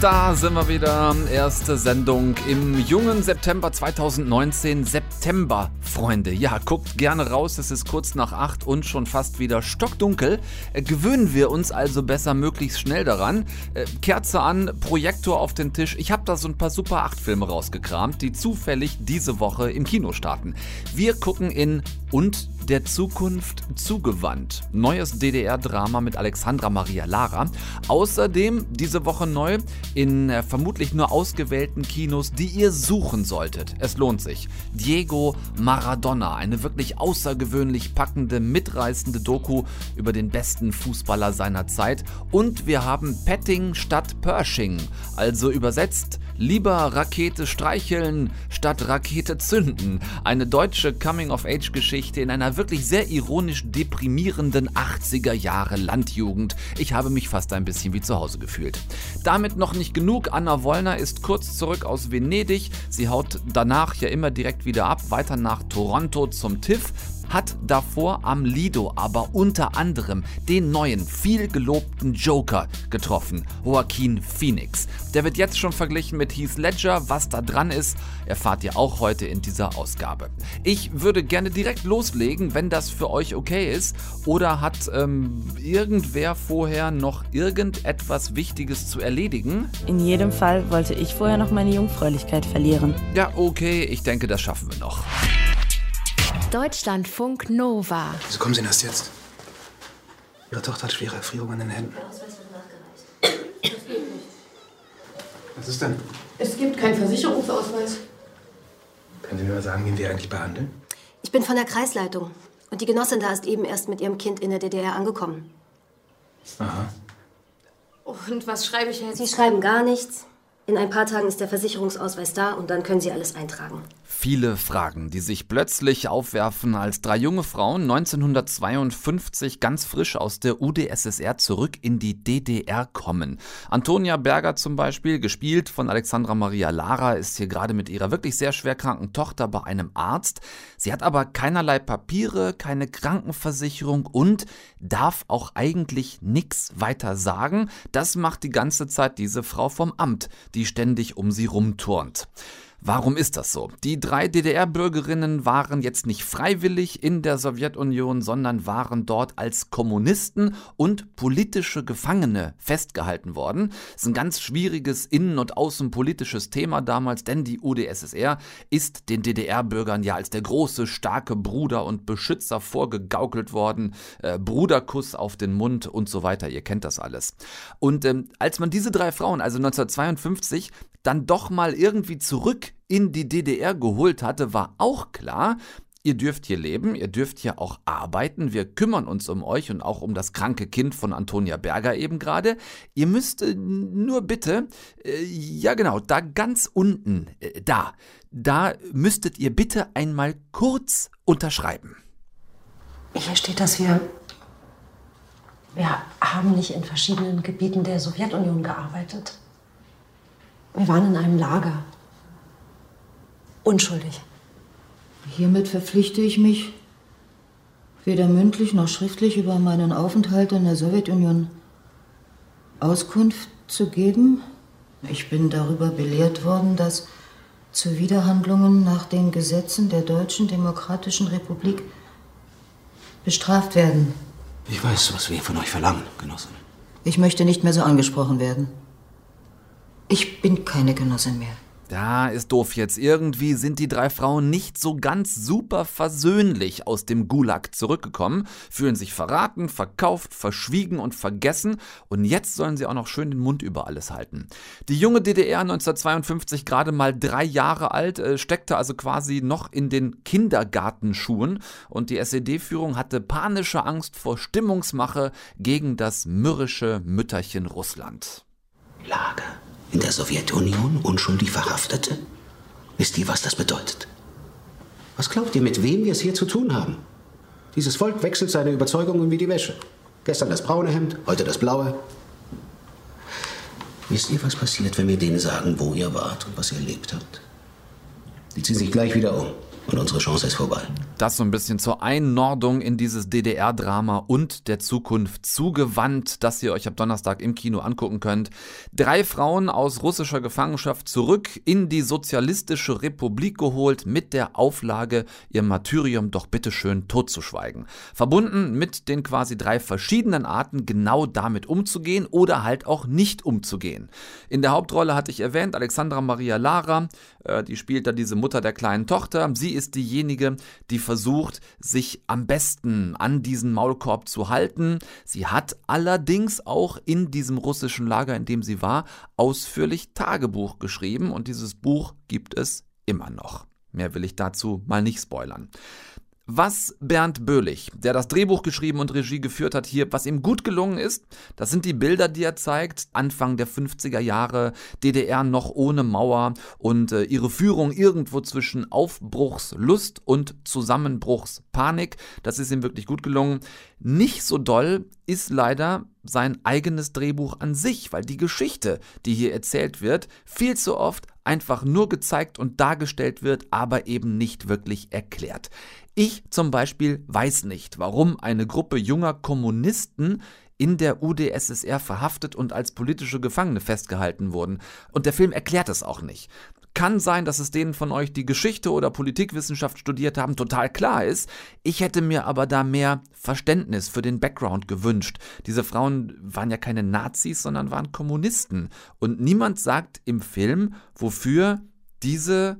Da sind wir wieder. Erste Sendung im jungen September 2019. September, Freunde. Ja, guckt gerne raus. Es ist kurz nach acht und schon fast wieder stockdunkel. Äh, gewöhnen wir uns also besser möglichst schnell daran. Äh, Kerze an, Projektor auf den Tisch. Ich habe da so ein paar Super 8 Filme rausgekramt, die zufällig diese Woche im Kino starten. Wir gucken in und der Zukunft zugewandt. Neues DDR-Drama mit Alexandra Maria Lara. Außerdem diese Woche neu in äh, vermutlich nur ausgewählten Kinos, die ihr suchen solltet. Es lohnt sich. Diego Maradona, eine wirklich außergewöhnlich packende, mitreißende Doku über den besten Fußballer seiner Zeit. Und wir haben Petting statt Pershing, also übersetzt Lieber Rakete streicheln statt Rakete zünden. Eine deutsche Coming-of-Age-Geschichte in einer wirklich sehr ironisch deprimierenden 80er Jahre Landjugend. Ich habe mich fast ein bisschen wie zu Hause gefühlt. Damit noch nicht genug. Anna Wollner ist kurz zurück aus Venedig. Sie haut danach ja immer direkt wieder ab, weiter nach Toronto zum TIFF hat davor am Lido aber unter anderem den neuen, viel gelobten Joker getroffen, Joaquin Phoenix. Der wird jetzt schon verglichen mit Heath Ledger. Was da dran ist, erfahrt ihr auch heute in dieser Ausgabe. Ich würde gerne direkt loslegen, wenn das für euch okay ist. Oder hat ähm, irgendwer vorher noch irgendetwas Wichtiges zu erledigen? In jedem Fall wollte ich vorher noch meine Jungfräulichkeit verlieren. Ja, okay, ich denke, das schaffen wir noch. Deutschlandfunk Nova. Wieso kommen Sie denn erst jetzt? Ihre Tochter hat schwere Erfrierung an den Händen. Was ist denn? Es gibt keinen Versicherungsausweis. Können Sie mir mal sagen, wen wir eigentlich behandeln? Ich bin von der Kreisleitung. Und die Genossin da ist eben erst mit ihrem Kind in der DDR angekommen. Aha. Und was schreibe ich jetzt? Sie schreiben gar nichts. In ein paar Tagen ist der Versicherungsausweis da und dann können Sie alles eintragen. Viele Fragen, die sich plötzlich aufwerfen, als drei junge Frauen 1952 ganz frisch aus der UdSSR zurück in die DDR kommen. Antonia Berger zum Beispiel, gespielt von Alexandra Maria Lara, ist hier gerade mit ihrer wirklich sehr schwer kranken Tochter bei einem Arzt. Sie hat aber keinerlei Papiere, keine Krankenversicherung und darf auch eigentlich nichts weiter sagen. Das macht die ganze Zeit diese Frau vom Amt, die ständig um sie rumturnt. Warum ist das so? Die drei DDR-Bürgerinnen waren jetzt nicht freiwillig in der Sowjetunion, sondern waren dort als Kommunisten und politische Gefangene festgehalten worden. Das ist ein ganz schwieriges innen- und außenpolitisches Thema damals, denn die UdSSR ist den DDR-Bürgern ja als der große, starke Bruder und Beschützer vorgegaukelt worden. Äh, Bruderkuss auf den Mund und so weiter. Ihr kennt das alles. Und ähm, als man diese drei Frauen, also 1952, dann doch mal irgendwie zurück in die DDR geholt hatte, war auch klar, Ihr dürft hier leben, ihr dürft hier auch arbeiten, wir kümmern uns um euch und auch um das kranke Kind von Antonia Berger eben gerade. Ihr müsst äh, nur bitte, äh, ja genau, da ganz unten, äh, da, da müsstet ihr bitte einmal kurz unterschreiben. Hier steht, dass wir, wir haben nicht in verschiedenen Gebieten der Sowjetunion gearbeitet. Wir waren in einem Lager. Unschuldig. Hiermit verpflichte ich mich, weder mündlich noch schriftlich über meinen Aufenthalt in der Sowjetunion Auskunft zu geben. Ich bin darüber belehrt worden, dass Zuwiderhandlungen nach den Gesetzen der Deutschen Demokratischen Republik bestraft werden. Ich weiß, was wir von euch verlangen, Genossin. Ich möchte nicht mehr so angesprochen werden. Ich bin keine Genossin mehr. Da ist doof jetzt. Irgendwie sind die drei Frauen nicht so ganz super versöhnlich aus dem Gulag zurückgekommen, fühlen sich verraten, verkauft, verschwiegen und vergessen und jetzt sollen sie auch noch schön den Mund über alles halten. Die junge DDR 1952 gerade mal drei Jahre alt, äh, steckte also quasi noch in den Kindergartenschuhen und die SED-Führung hatte panische Angst vor Stimmungsmache gegen das mürrische Mütterchen Russland. Lager in der Sowjetunion unschuldig Verhaftete? Wisst ihr, was das bedeutet? Was glaubt ihr, mit wem wir es hier zu tun haben? Dieses Volk wechselt seine Überzeugungen wie die Wäsche. Gestern das braune Hemd, heute das blaue. Wisst ihr, was passiert, wenn wir denen sagen, wo ihr wart und was ihr erlebt habt? Die ziehen sich gleich wieder um und unsere Chance ist vorbei. Das so ein bisschen zur Einordnung in dieses DDR-Drama und der Zukunft zugewandt, das ihr euch ab Donnerstag im Kino angucken könnt. Drei Frauen aus russischer Gefangenschaft zurück in die sozialistische Republik geholt mit der Auflage, ihr Martyrium doch bitteschön totzuschweigen. Verbunden mit den quasi drei verschiedenen Arten, genau damit umzugehen oder halt auch nicht umzugehen. In der Hauptrolle hatte ich erwähnt, Alexandra Maria Lara, äh, die spielt da diese Mutter der kleinen Tochter. Sie ist diejenige, die versucht, sich am besten an diesen Maulkorb zu halten. Sie hat allerdings auch in diesem russischen Lager, in dem sie war, ausführlich Tagebuch geschrieben und dieses Buch gibt es immer noch. Mehr will ich dazu mal nicht spoilern. Was Bernd Böhlich, der das Drehbuch geschrieben und Regie geführt hat, hier, was ihm gut gelungen ist, das sind die Bilder, die er zeigt, Anfang der 50er Jahre, DDR noch ohne Mauer und äh, ihre Führung irgendwo zwischen Aufbruchslust und Zusammenbruchspanik. Das ist ihm wirklich gut gelungen. Nicht so doll ist leider sein eigenes Drehbuch an sich, weil die Geschichte, die hier erzählt wird, viel zu oft einfach nur gezeigt und dargestellt wird, aber eben nicht wirklich erklärt. Ich zum Beispiel weiß nicht, warum eine Gruppe junger Kommunisten in der UdSSR verhaftet und als politische Gefangene festgehalten wurden. Und der Film erklärt es auch nicht. Kann sein, dass es denen von euch, die Geschichte oder Politikwissenschaft studiert haben, total klar ist. Ich hätte mir aber da mehr Verständnis für den Background gewünscht. Diese Frauen waren ja keine Nazis, sondern waren Kommunisten. Und niemand sagt im Film, wofür diese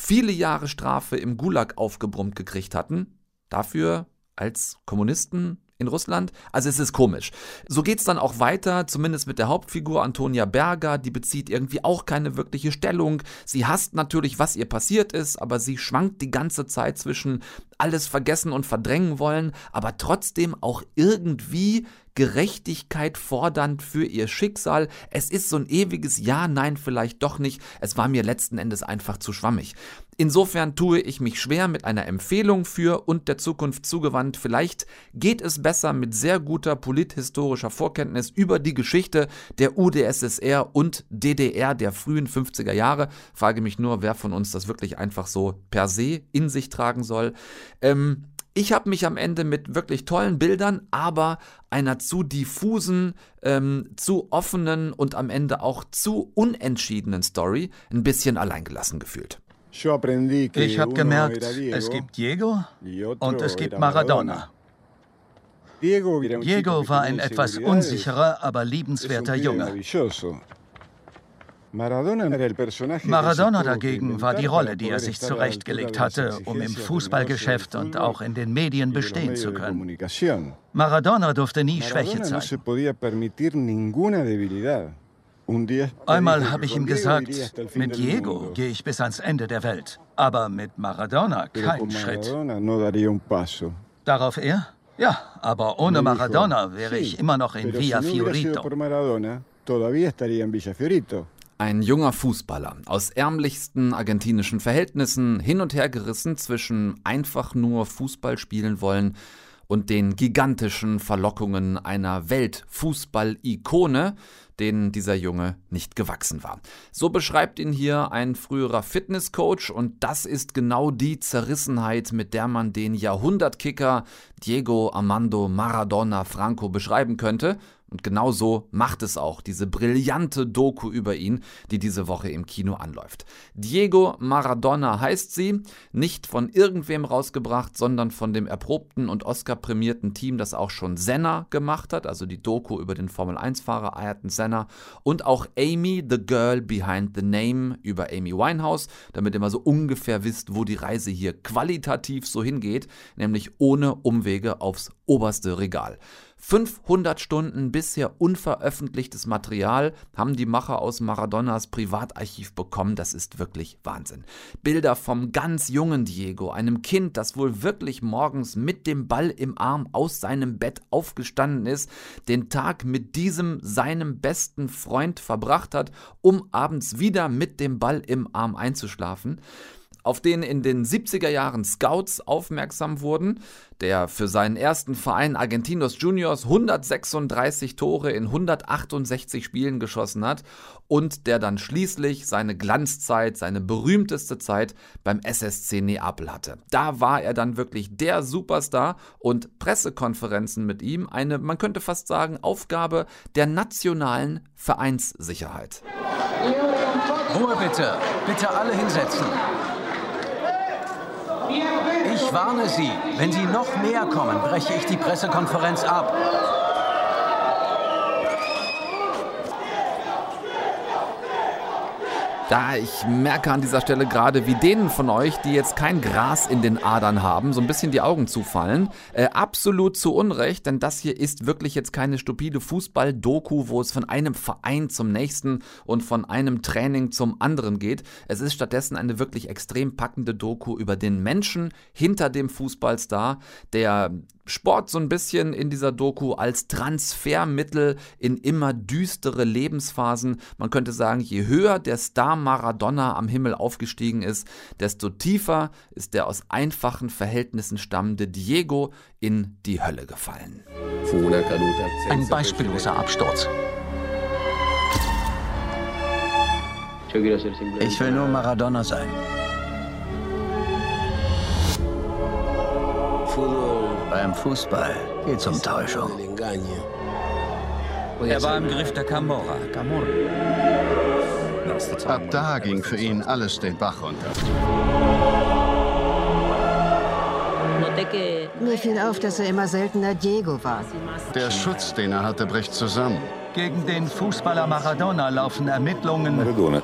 viele Jahre Strafe im Gulag aufgebrummt gekriegt hatten, dafür als Kommunisten in Russland. Also es ist komisch. So geht es dann auch weiter, zumindest mit der Hauptfigur Antonia Berger. Die bezieht irgendwie auch keine wirkliche Stellung. Sie hasst natürlich, was ihr passiert ist, aber sie schwankt die ganze Zeit zwischen alles vergessen und verdrängen wollen, aber trotzdem auch irgendwie Gerechtigkeit fordernd für ihr Schicksal. Es ist so ein ewiges Ja, nein, vielleicht doch nicht. Es war mir letzten Endes einfach zu schwammig. Insofern tue ich mich schwer mit einer Empfehlung für und der Zukunft zugewandt. Vielleicht geht es besser mit sehr guter polithistorischer Vorkenntnis über die Geschichte der UdSSR und DDR der frühen 50er Jahre. Frage mich nur, wer von uns das wirklich einfach so per se in sich tragen soll. Ähm, ich habe mich am Ende mit wirklich tollen Bildern, aber einer zu diffusen, ähm, zu offenen und am Ende auch zu unentschiedenen Story ein bisschen alleingelassen gefühlt. Ich habe gemerkt, es gibt Diego und es gibt Maradona. Diego war ein etwas unsicherer, aber liebenswerter Junge. Maradona dagegen war die Rolle, die er sich zurechtgelegt hatte, um im Fußballgeschäft und auch in den Medien bestehen zu können. Maradona durfte nie Schwäche zeigen. Einmal habe ich ihm gesagt, mit Diego gehe ich bis ans Ende der Welt, aber mit Maradona keinen Schritt. Darauf er, ja, aber ohne Maradona wäre ich immer noch in Villa Fiorito. Ein junger Fußballer aus ärmlichsten argentinischen Verhältnissen, hin und her gerissen zwischen einfach nur Fußball spielen wollen und den gigantischen Verlockungen einer Weltfußball-Ikone, denen dieser Junge nicht gewachsen war. So beschreibt ihn hier ein früherer Fitnesscoach und das ist genau die Zerrissenheit, mit der man den Jahrhundertkicker Diego Armando Maradona Franco beschreiben könnte und genau so macht es auch diese brillante Doku über ihn, die diese Woche im Kino anläuft. Diego Maradona heißt sie, nicht von irgendwem rausgebracht, sondern von dem erprobten und Oscar-prämierten Team, das auch schon Senna gemacht hat, also die Doku über den Formel-1-Fahrer Ayrton Senna und auch Amy, the Girl Behind the Name über Amy Winehouse, damit ihr mal so ungefähr wisst, wo die Reise hier qualitativ so hingeht, nämlich ohne Umwege aufs oberste Regal. 500 Stunden bisher unveröffentlichtes Material haben die Macher aus Maradonas Privatarchiv bekommen. Das ist wirklich Wahnsinn. Bilder vom ganz jungen Diego, einem Kind, das wohl wirklich morgens mit dem Ball im Arm aus seinem Bett aufgestanden ist, den Tag mit diesem seinem besten Freund verbracht hat, um abends wieder mit dem Ball im Arm einzuschlafen. Auf den in den 70er Jahren Scouts aufmerksam wurden, der für seinen ersten Verein Argentinos Juniors 136 Tore in 168 Spielen geschossen hat und der dann schließlich seine Glanzzeit, seine berühmteste Zeit beim SSC Neapel hatte. Da war er dann wirklich der Superstar und Pressekonferenzen mit ihm eine, man könnte fast sagen, Aufgabe der nationalen Vereinssicherheit. Ruhe bitte, bitte alle hinsetzen. Ich warne Sie, wenn Sie noch näher kommen, breche ich die Pressekonferenz ab. Da ich merke an dieser Stelle gerade, wie denen von euch, die jetzt kein Gras in den Adern haben, so ein bisschen die Augen zufallen. Äh, absolut zu Unrecht, denn das hier ist wirklich jetzt keine stupide Fußball-Doku, wo es von einem Verein zum nächsten und von einem Training zum anderen geht. Es ist stattdessen eine wirklich extrem packende Doku über den Menschen hinter dem Fußballstar, der Sport so ein bisschen in dieser Doku als Transfermittel in immer düstere Lebensphasen. Man könnte sagen, je höher der Star Maradona am Himmel aufgestiegen ist, desto tiefer ist der aus einfachen Verhältnissen stammende Diego in die Hölle gefallen. Ein beispielloser Absturz. Ich will nur Maradona sein. Beim Fußball geht's um Täuschung. Er war im Griff der Camorra. Ab da ging für ihn alles den Bach runter. Mir fiel auf, dass er immer seltener Diego war. Der Schutz, den er hatte, bricht zusammen. Gegen den Fußballer Maradona laufen Ermittlungen. Maradona.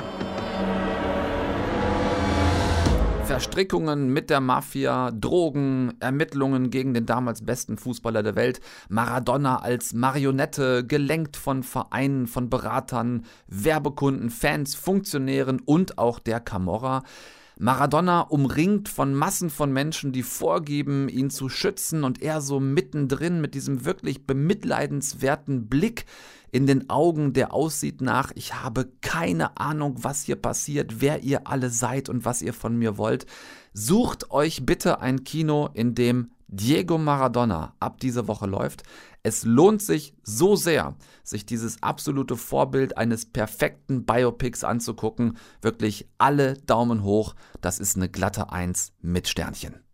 Verstrickungen mit der Mafia, Drogen, Ermittlungen gegen den damals besten Fußballer der Welt, Maradona als Marionette, gelenkt von Vereinen, von Beratern, Werbekunden, Fans, Funktionären und auch der Camorra. Maradona umringt von Massen von Menschen, die vorgeben, ihn zu schützen und er so mittendrin mit diesem wirklich bemitleidenswerten Blick in den Augen, der aussieht nach, ich habe keine Ahnung, was hier passiert, wer ihr alle seid und was ihr von mir wollt. Sucht euch bitte ein Kino, in dem Diego Maradona ab dieser Woche läuft. Es lohnt sich so sehr, sich dieses absolute Vorbild eines perfekten Biopics anzugucken. Wirklich alle Daumen hoch. Das ist eine glatte Eins mit Sternchen.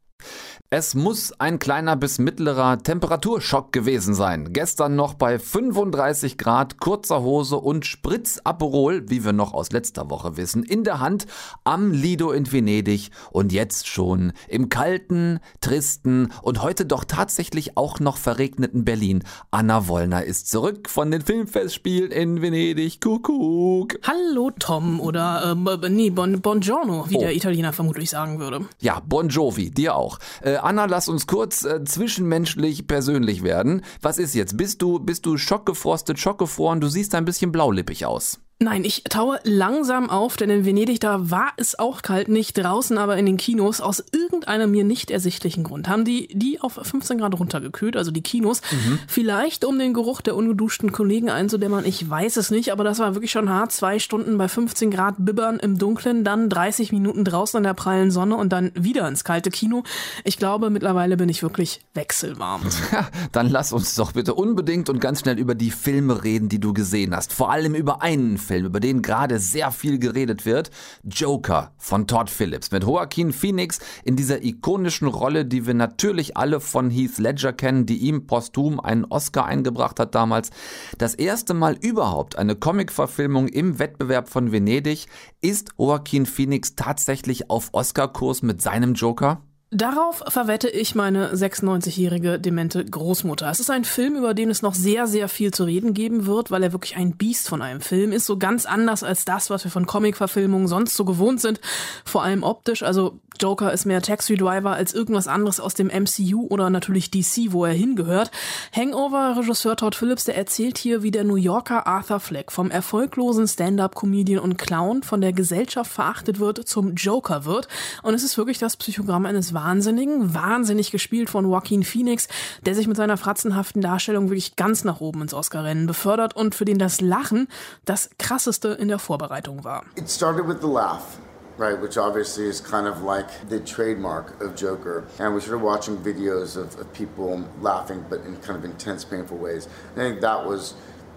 Es muss ein kleiner bis mittlerer Temperaturschock gewesen sein. Gestern noch bei 35 Grad, kurzer Hose und Spritzaperol, wie wir noch aus letzter Woche wissen, in der Hand am Lido in Venedig und jetzt schon im kalten, tristen und heute doch tatsächlich auch noch verregneten Berlin. Anna Wollner ist zurück von den Filmfestspielen in Venedig. Kuckuck. Hallo Tom oder äh, nee, bon, Buongiorno, wie oh. der Italiener vermutlich sagen würde. Ja, Bon Jovi, dir auch. Äh, Anna, lass uns kurz äh, zwischenmenschlich persönlich werden. Was ist jetzt? Bist du, bist du schockgefrostet, schockgefroren? Du siehst ein bisschen blaulippig aus. Nein, ich taue langsam auf, denn in Venedig, da war es auch kalt, nicht draußen, aber in den Kinos. Aus irgendeinem mir nicht ersichtlichen Grund haben die die auf 15 Grad runtergekühlt, also die Kinos. Mhm. Vielleicht um den Geruch der ungeduschten Kollegen einzudämmern, ich weiß es nicht, aber das war wirklich schon hart. Zwei Stunden bei 15 Grad bibbern im Dunkeln, dann 30 Minuten draußen in der prallen Sonne und dann wieder ins kalte Kino. Ich glaube, mittlerweile bin ich wirklich wechselwarm. Ja, dann lass uns doch bitte unbedingt und ganz schnell über die Filme reden, die du gesehen hast. Vor allem über einen Film. Film, über den gerade sehr viel geredet wird. Joker von Todd Phillips mit Joaquin Phoenix in dieser ikonischen Rolle, die wir natürlich alle von Heath Ledger kennen, die ihm posthum einen Oscar eingebracht hat damals. Das erste Mal überhaupt eine Comic-Verfilmung im Wettbewerb von Venedig. Ist Joaquin Phoenix tatsächlich auf Oscar-Kurs mit seinem Joker? Darauf verwette ich meine 96-jährige demente Großmutter. Es ist ein Film, über den es noch sehr, sehr viel zu reden geben wird, weil er wirklich ein Biest von einem Film ist. So ganz anders als das, was wir von Comic-Verfilmungen sonst so gewohnt sind. Vor allem optisch. Also Joker ist mehr Taxi Driver als irgendwas anderes aus dem MCU oder natürlich DC, wo er hingehört. Hangover-Regisseur Todd Phillips, der erzählt hier, wie der New Yorker Arthur Fleck vom erfolglosen Stand-up-Comedian und Clown von der Gesellschaft verachtet wird zum Joker wird. Und es ist wirklich das Psychogramm eines Wahnsinnigen, wahnsinnig gespielt von Joaquin Phoenix, der sich mit seiner fratzenhaften Darstellung wirklich ganz nach oben ins Oscar-Rennen befördert und für den das Lachen das krasseste in der Vorbereitung war. It started with the laugh. right, which obviously is kind of like the trademark of Joker. And we started watching videos of, of people laughing, but in kind of intense, painful ways. And I think that was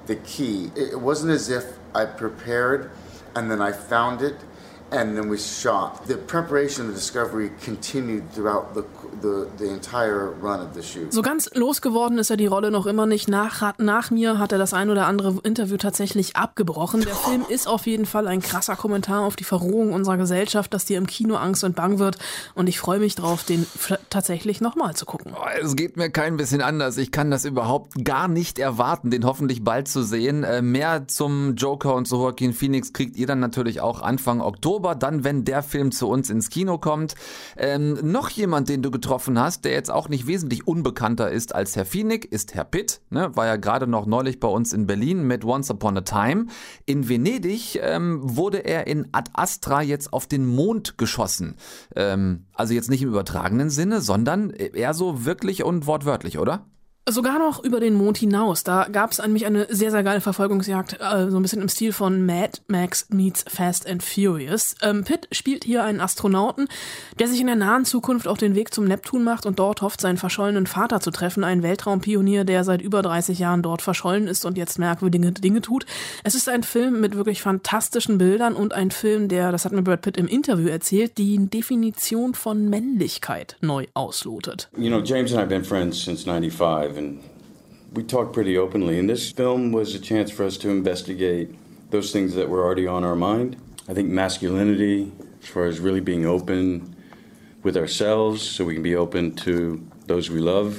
the key. It wasn't as if I prepared and then I found it and then we shot. The preparation and the discovery continued throughout the the, the entire run of the shoot. So ganz losgeworden ist er die Rolle noch immer nicht. Nach, nach mir hat er das ein oder andere Interview tatsächlich abgebrochen. Der Film ist auf jeden Fall ein krasser Kommentar auf die Verrohung unserer Gesellschaft, dass dir im Kino Angst und Bang wird. Und ich freue mich drauf, den tatsächlich nochmal zu gucken. Oh, es geht mir kein bisschen anders. Ich kann das überhaupt gar nicht erwarten, den hoffentlich bald zu sehen. Äh, mehr zum Joker und zu Joaquin Phoenix kriegt ihr dann natürlich auch Anfang Oktober, dann wenn der Film zu uns ins Kino kommt. Ähm, noch jemand, den du getroffen hast, der jetzt auch nicht wesentlich unbekannter ist als Herr Fienig, ist Herr Pitt. Ne? War ja gerade noch neulich bei uns in Berlin mit Once Upon a Time. In Venedig ähm, wurde er in Ad Astra jetzt auf den Mond geschossen. Ähm, also jetzt nicht im übertragenen Sinne, sondern eher so wirklich und wortwörtlich, oder? Sogar noch über den Mond hinaus. Da gab es nämlich eine sehr, sehr geile Verfolgungsjagd, äh, so ein bisschen im Stil von Mad Max meets Fast and Furious. Ähm, Pitt spielt hier einen Astronauten, der sich in der nahen Zukunft auf den Weg zum Neptun macht und dort hofft, seinen verschollenen Vater zu treffen, einen Weltraumpionier, der seit über 30 Jahren dort verschollen ist und jetzt merkwürdige Dinge tut. Es ist ein Film mit wirklich fantastischen Bildern und ein Film, der, das hat mir Brad Pitt im Interview erzählt, die Definition von Männlichkeit neu auslotet. You know, James and I have been friends since 95. And we talk pretty openly. And this film was a chance for us to investigate those things that were already on our mind. I think masculinity, as far as really being open with ourselves, so we can be open to.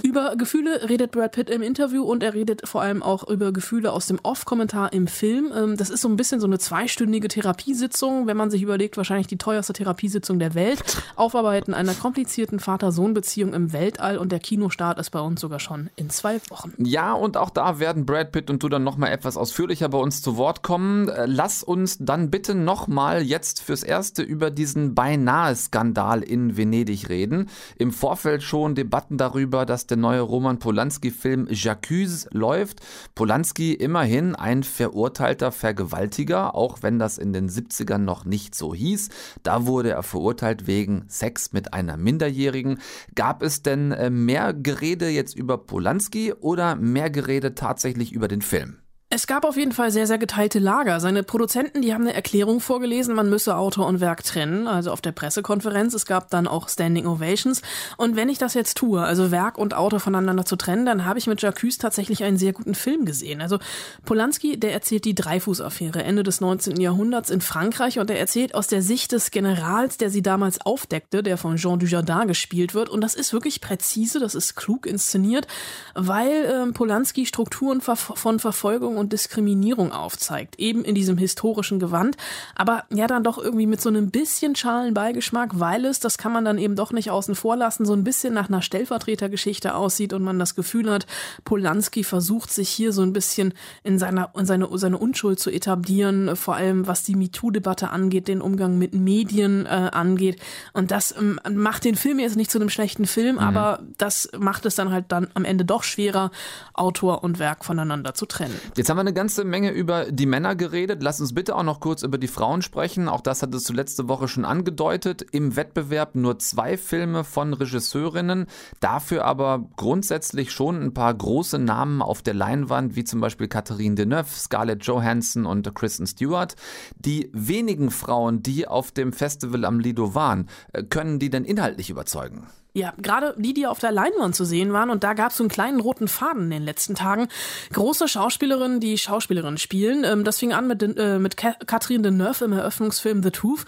Über Gefühle redet Brad Pitt im Interview und er redet vor allem auch über Gefühle aus dem Off-Kommentar im Film. Ähm, das ist so ein bisschen so eine zweistündige Therapiesitzung, wenn man sich überlegt, wahrscheinlich die teuerste Therapiesitzung der Welt. Aufarbeiten einer komplizierten Vater-Sohn-Beziehung im Weltall und der Kinostart ist bei uns sogar schon in zwei Wochen. Ja, und auch da werden Brad Pitt und du dann nochmal etwas ausführlicher bei uns zu Wort kommen. Äh, lass uns dann bitte nochmal jetzt fürs Erste über diesen Beinahe-Skandal in Venedig reden. Im Vorfeld schon Debatten berichten darüber, dass der neue Roman Polanski-Film J'accuse läuft. Polanski immerhin ein verurteilter Vergewaltiger, auch wenn das in den 70ern noch nicht so hieß. Da wurde er verurteilt wegen Sex mit einer Minderjährigen. Gab es denn äh, mehr Gerede jetzt über Polanski oder mehr Gerede tatsächlich über den Film? Es gab auf jeden Fall sehr, sehr geteilte Lager. Seine Produzenten, die haben eine Erklärung vorgelesen, man müsse Autor und Werk trennen, also auf der Pressekonferenz. Es gab dann auch Standing Ovations. Und wenn ich das jetzt tue, also Werk und Autor voneinander zu trennen, dann habe ich mit Jacques tatsächlich einen sehr guten Film gesehen. Also Polanski, der erzählt die Dreifuß-Affäre Ende des 19. Jahrhunderts in Frankreich und er erzählt aus der Sicht des Generals, der sie damals aufdeckte, der von Jean Dujardin gespielt wird. Und das ist wirklich präzise, das ist klug inszeniert, weil äh, Polanski Strukturen von Verfolgung und Diskriminierung aufzeigt, eben in diesem historischen Gewand, aber ja dann doch irgendwie mit so einem bisschen schalen Beigeschmack, weil es, das kann man dann eben doch nicht außen vor lassen, so ein bisschen nach einer Stellvertretergeschichte aussieht und man das Gefühl hat, Polanski versucht sich hier so ein bisschen in seiner in seine seine Unschuld zu etablieren, vor allem was die MeToo-Debatte angeht, den Umgang mit Medien äh, angeht und das ähm, macht den Film jetzt nicht zu einem schlechten Film, mhm. aber das macht es dann halt dann am Ende doch schwerer, Autor und Werk voneinander zu trennen. Jetzt Jetzt haben wir eine ganze Menge über die Männer geredet. Lass uns bitte auch noch kurz über die Frauen sprechen. Auch das hattest du letzte Woche schon angedeutet. Im Wettbewerb nur zwei Filme von Regisseurinnen, dafür aber grundsätzlich schon ein paar große Namen auf der Leinwand, wie zum Beispiel Catherine Deneuve, Scarlett Johansson und Kristen Stewart. Die wenigen Frauen, die auf dem Festival am Lido waren, äh, können die denn inhaltlich überzeugen? Ja, gerade die, die auf der Leinwand zu sehen waren. Und da gab es so einen kleinen roten Faden in den letzten Tagen. Große Schauspielerinnen, die Schauspielerinnen spielen. Ähm, das fing an mit, äh, mit Catherine Deneuve im Eröffnungsfilm The Tooth.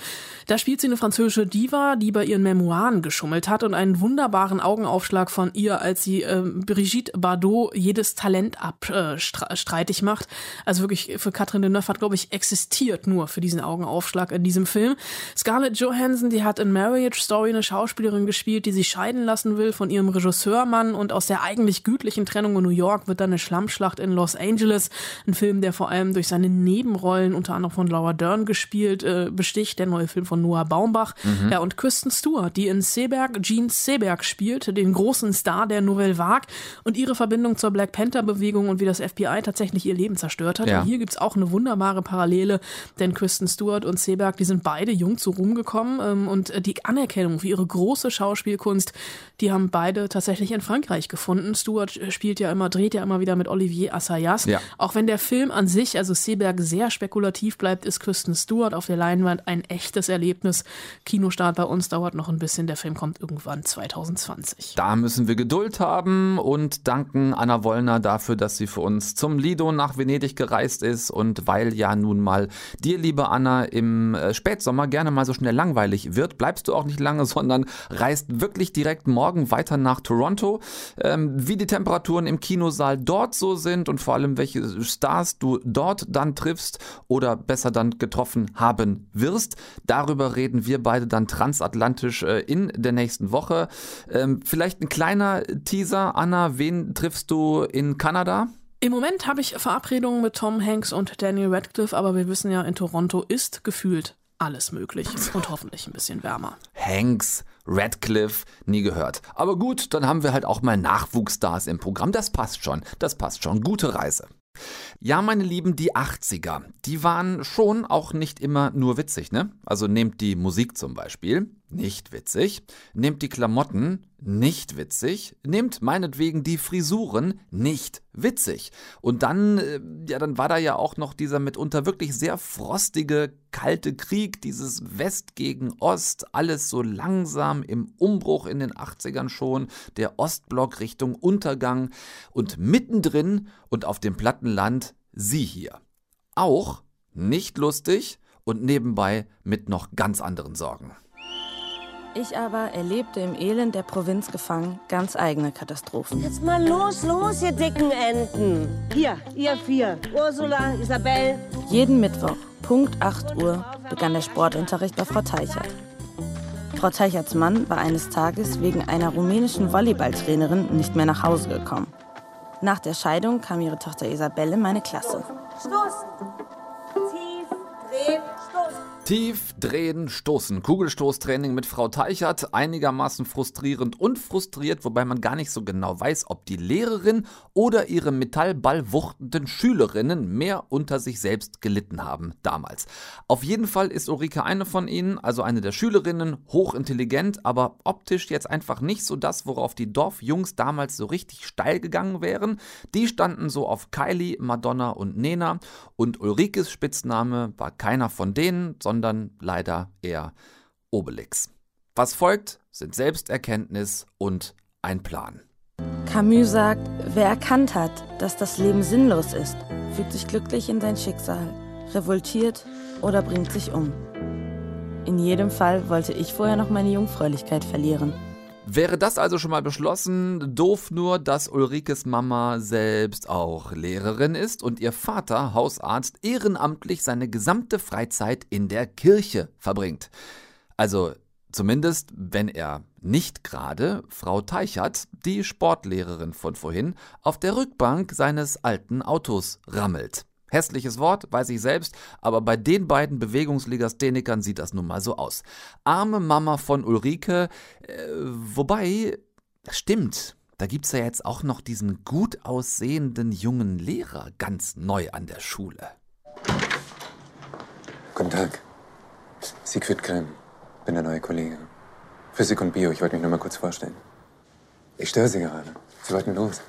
Da spielt sie eine französische Diva, die bei ihren Memoiren geschummelt hat und einen wunderbaren Augenaufschlag von ihr, als sie äh, Brigitte Bardot jedes Talent abstreitig äh, macht. Also wirklich für Catherine Deneuve hat, glaube ich, existiert nur für diesen Augenaufschlag in diesem Film. Scarlett Johansson, die hat in Marriage Story eine Schauspielerin gespielt, die sich scheiden lassen will von ihrem Regisseurmann und aus der eigentlich gütlichen Trennung in New York wird dann eine Schlammschlacht in Los Angeles. Ein Film, der vor allem durch seine Nebenrollen, unter anderem von Laura Dern gespielt, äh, besticht. Der neue Film von Noah Baumbach. Mhm. Ja, und Kristen Stewart, die in Seberg Jean Seberg spielt, den großen Star der Nouvelle Vague und ihre Verbindung zur Black Panther-Bewegung und wie das FBI tatsächlich ihr Leben zerstört hat. Ja. Hier gibt's auch eine wunderbare Parallele, denn Kristen Stewart und Seberg, die sind beide jung zu Ruhm gekommen ähm, und äh, die Anerkennung für ihre große Schauspielkunst, die haben beide tatsächlich in Frankreich gefunden. Stewart äh, spielt ja immer, dreht ja immer wieder mit Olivier Assayas. Ja. Auch wenn der Film an sich, also Seberg, sehr spekulativ bleibt, ist Kristen Stewart auf der Leinwand ein echtes Erlebnis. Kinostart bei uns dauert noch ein bisschen. Der Film kommt irgendwann 2020. Da müssen wir Geduld haben und danken Anna Wollner dafür, dass sie für uns zum Lido nach Venedig gereist ist und weil ja nun mal dir, liebe Anna, im äh, Spätsommer gerne mal so schnell langweilig wird, bleibst du auch nicht lange, sondern reist wirklich direkt morgen weiter nach Toronto. Ähm, wie die Temperaturen im Kinosaal dort so sind und vor allem welche Stars du dort dann triffst oder besser dann getroffen haben wirst, darüber reden wir beide dann transatlantisch äh, in der nächsten Woche. Ähm, vielleicht ein kleiner Teaser. Anna, wen triffst du in Kanada? Im Moment habe ich Verabredungen mit Tom Hanks und Daniel Radcliffe, aber wir wissen ja, in Toronto ist gefühlt alles möglich und hoffentlich ein bisschen wärmer. Hanks, Radcliffe, nie gehört. Aber gut, dann haben wir halt auch mal Nachwuchsstars im Programm. Das passt schon. Das passt schon. Gute Reise. Ja, meine Lieben, die 80er, die waren schon auch nicht immer nur witzig, ne? Also nehmt die Musik zum Beispiel, nicht witzig. Nehmt die Klamotten, nicht witzig. Nehmt meinetwegen die Frisuren, nicht witzig. Und dann, äh, ja, dann war da ja auch noch dieser mitunter wirklich sehr frostige, kalte Krieg, dieses West gegen Ost, alles so langsam im Umbruch in den 80ern schon, der Ostblock Richtung Untergang und mittendrin und auf dem Plattenland sie hier. Auch nicht lustig und nebenbei mit noch ganz anderen Sorgen. Ich aber erlebte im Elend der Provinz gefangen ganz eigene Katastrophen. Jetzt mal los, los, ihr dicken Enten. Hier, ihr vier. Ursula, Isabel. Jeden Mittwoch, Punkt 8 Uhr, begann der Sportunterricht bei Frau Teichert. Frau Teicherts Mann war eines Tages wegen einer rumänischen Volleyballtrainerin nicht mehr nach Hause gekommen. Nach der Scheidung kam ihre Tochter Isabelle in meine Klasse. Stoßen! Tief, drehen, stoßen. Kugelstoßtraining mit Frau Teichert. Einigermaßen frustrierend und frustriert, wobei man gar nicht so genau weiß, ob die Lehrerin oder ihre metallballwuchtenden Schülerinnen mehr unter sich selbst gelitten haben damals. Auf jeden Fall ist Ulrike eine von ihnen, also eine der Schülerinnen, hochintelligent, aber optisch jetzt einfach nicht so das, worauf die Dorfjungs damals so richtig steil gegangen wären. Die standen so auf Kylie, Madonna und Nena und Ulrikes Spitzname war keiner von denen, sondern sondern leider eher Obelix. Was folgt, sind Selbsterkenntnis und ein Plan. Camus sagt, wer erkannt hat, dass das Leben sinnlos ist, fügt sich glücklich in sein Schicksal, revoltiert oder bringt sich um. In jedem Fall wollte ich vorher noch meine Jungfräulichkeit verlieren. Wäre das also schon mal beschlossen, doof nur, dass Ulrikes Mama selbst auch Lehrerin ist und ihr Vater, Hausarzt, ehrenamtlich seine gesamte Freizeit in der Kirche verbringt. Also zumindest, wenn er nicht gerade Frau Teichert, die Sportlehrerin von vorhin, auf der Rückbank seines alten Autos rammelt. Hässliches Wort, weiß ich selbst, aber bei den beiden Bewegungslegasthenikern sieht das nun mal so aus. Arme Mama von Ulrike, äh, wobei, stimmt, da gibt's ja jetzt auch noch diesen gut aussehenden jungen Lehrer ganz neu an der Schule. Guten Tag. Siegfried Grimm. Bin der neue Kollege. Physik und Bio, ich wollte mich nur mal kurz vorstellen. Ich störe Sie gerade. Sie wollten los.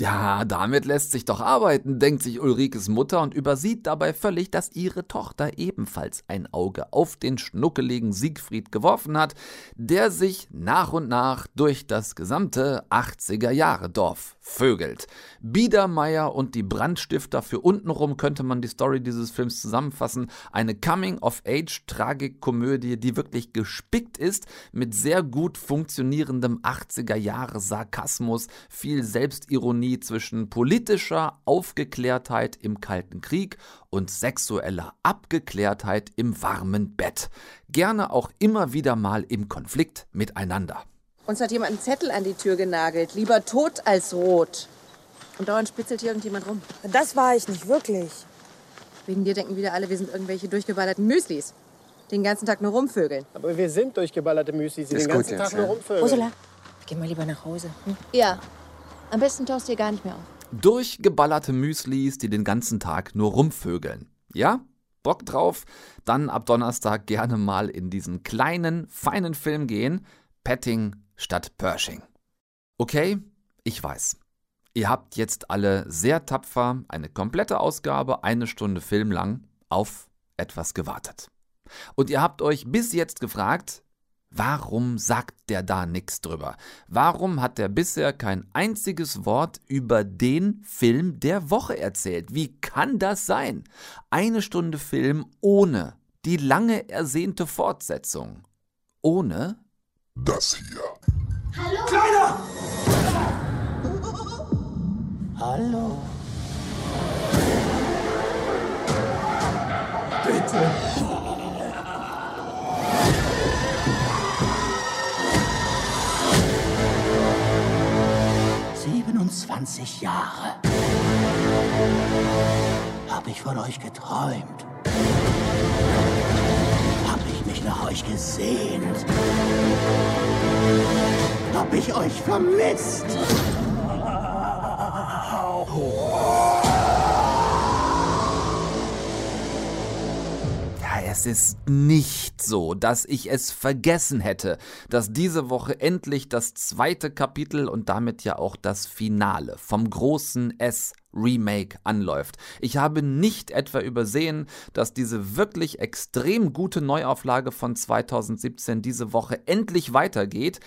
Ja, damit lässt sich doch arbeiten, denkt sich Ulrikes Mutter und übersieht dabei völlig, dass ihre Tochter ebenfalls ein Auge auf den schnuckeligen Siegfried geworfen hat, der sich nach und nach durch das gesamte 80er Jahre Dorf vögelt. Biedermeier und die Brandstifter für untenrum könnte man die Story dieses Films zusammenfassen. Eine Coming-of-Age-Tragikkomödie, die wirklich gespickt ist mit sehr gut funktionierendem 80er Jahre Sarkasmus, viel Selbstironie Dichotomie zwischen politischer Aufgeklärtheit im Kalten Krieg und sexueller Abgeklärtheit im warmen Bett. Gerne auch immer wieder mal im Konflikt miteinander. Uns hat jemand einen Zettel an die Tür genagelt. Lieber tot als rot. Und dauernd spitzelt hier irgendjemand rum. Das war ich nicht, wirklich. Wegen dir denken wieder alle, wir sind irgendwelche durchgeballerten Müslis. Den ganzen Tag nur rumvögeln. Aber wir sind durchgeballerte Müslis, die Ist den gut ganzen jetzt, Tag ja. nur rumvögeln. Ursula, geh mal lieber nach Hause. Hm? Ja. Am besten taust dir gar nicht mehr auf. Durchgeballerte Müslis, die den ganzen Tag nur rumvögeln. Ja? Bock drauf? Dann ab Donnerstag gerne mal in diesen kleinen, feinen Film gehen. Petting statt Pershing. Okay, ich weiß. Ihr habt jetzt alle sehr tapfer eine komplette Ausgabe, eine Stunde Film lang, auf etwas gewartet. Und ihr habt euch bis jetzt gefragt, warum sagt der da nichts drüber? Warum hat der bisher kein einziges Wort über den Film der Woche erzählt? Wie kann das sein? Eine Stunde Film ohne die lange ersehnte Fortsetzung. Ohne Das hier. Hallo? Kleiner! Hallo. Bitte. 27 Jahre habe ich von euch geträumt. Habe ich mich nach euch gesehnt. Habe ich euch vermisst. Ja, es ist nicht so, dass ich es vergessen hätte, dass diese Woche endlich das zweite Kapitel und damit ja auch das Finale vom großen S Remake anläuft. Ich habe nicht etwa übersehen, dass diese wirklich extrem gute Neuauflage von 2017 diese Woche endlich weitergeht,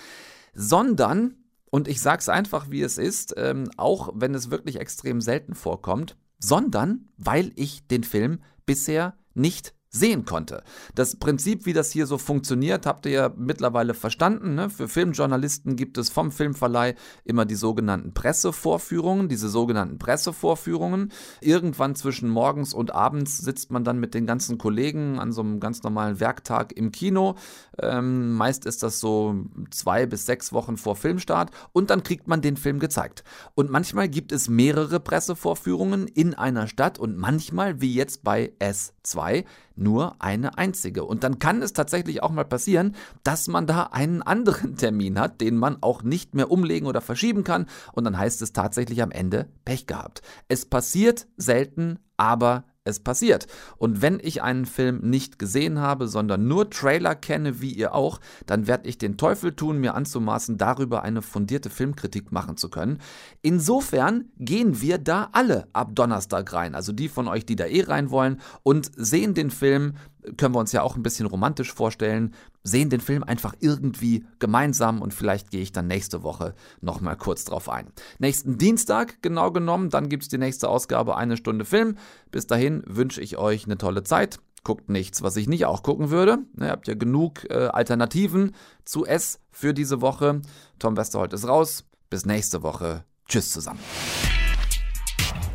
sondern, und ich sag's einfach wie es ist, ähm, auch wenn es wirklich extrem selten vorkommt, sondern weil ich den Film bisher nicht sehen konnte. Das Prinzip, wie das hier so funktioniert, habt ihr ja mittlerweile verstanden. Ne? Für Filmjournalisten gibt es vom Filmverleih immer die sogenannten Pressevorführungen. Diese sogenannten Pressevorführungen. Irgendwann zwischen morgens und abends sitzt man dann mit den ganzen Kollegen an so einem ganz normalen Werktag im Kino. Ähm, meist ist das so zwei bis sechs Wochen vor Filmstart und dann kriegt man den Film gezeigt. Und manchmal gibt es mehrere Pressevorführungen in einer Stadt und manchmal, wie jetzt bei S2, nur eine einzige. Und dann kann es tatsächlich auch mal passieren, dass man da einen anderen Termin hat, den man auch nicht mehr umlegen oder verschieben kann. Und dann heißt es tatsächlich am Ende Pech gehabt. Es passiert selten, aber es passiert. Und wenn ich einen Film nicht gesehen habe, sondern nur Trailer kenne, wie ihr auch, dann werde ich den Teufel tun, mir anzumaßen, darüber eine fundierte Filmkritik machen zu können. Insofern gehen wir da alle ab Donnerstag rein. Also die von euch, die da eh rein wollen und sehen den Film, können wir uns ja auch ein bisschen romantisch vorstellen, sehen den Film einfach irgendwie gemeinsam und vielleicht gehe ich dann nächste Woche nochmal kurz drauf ein. Nächsten Dienstag, genau genommen, dann gibt es die nächste Ausgabe, eine Stunde Film. Bis dahin wünsche ich euch eine tolle Zeit. Guckt nichts, was ich nicht auch gucken würde. Ihr habt ja genug äh, Alternativen zu S für diese Woche. Tom Westerholt ist raus. Bis nächste Woche. Tschüss zusammen.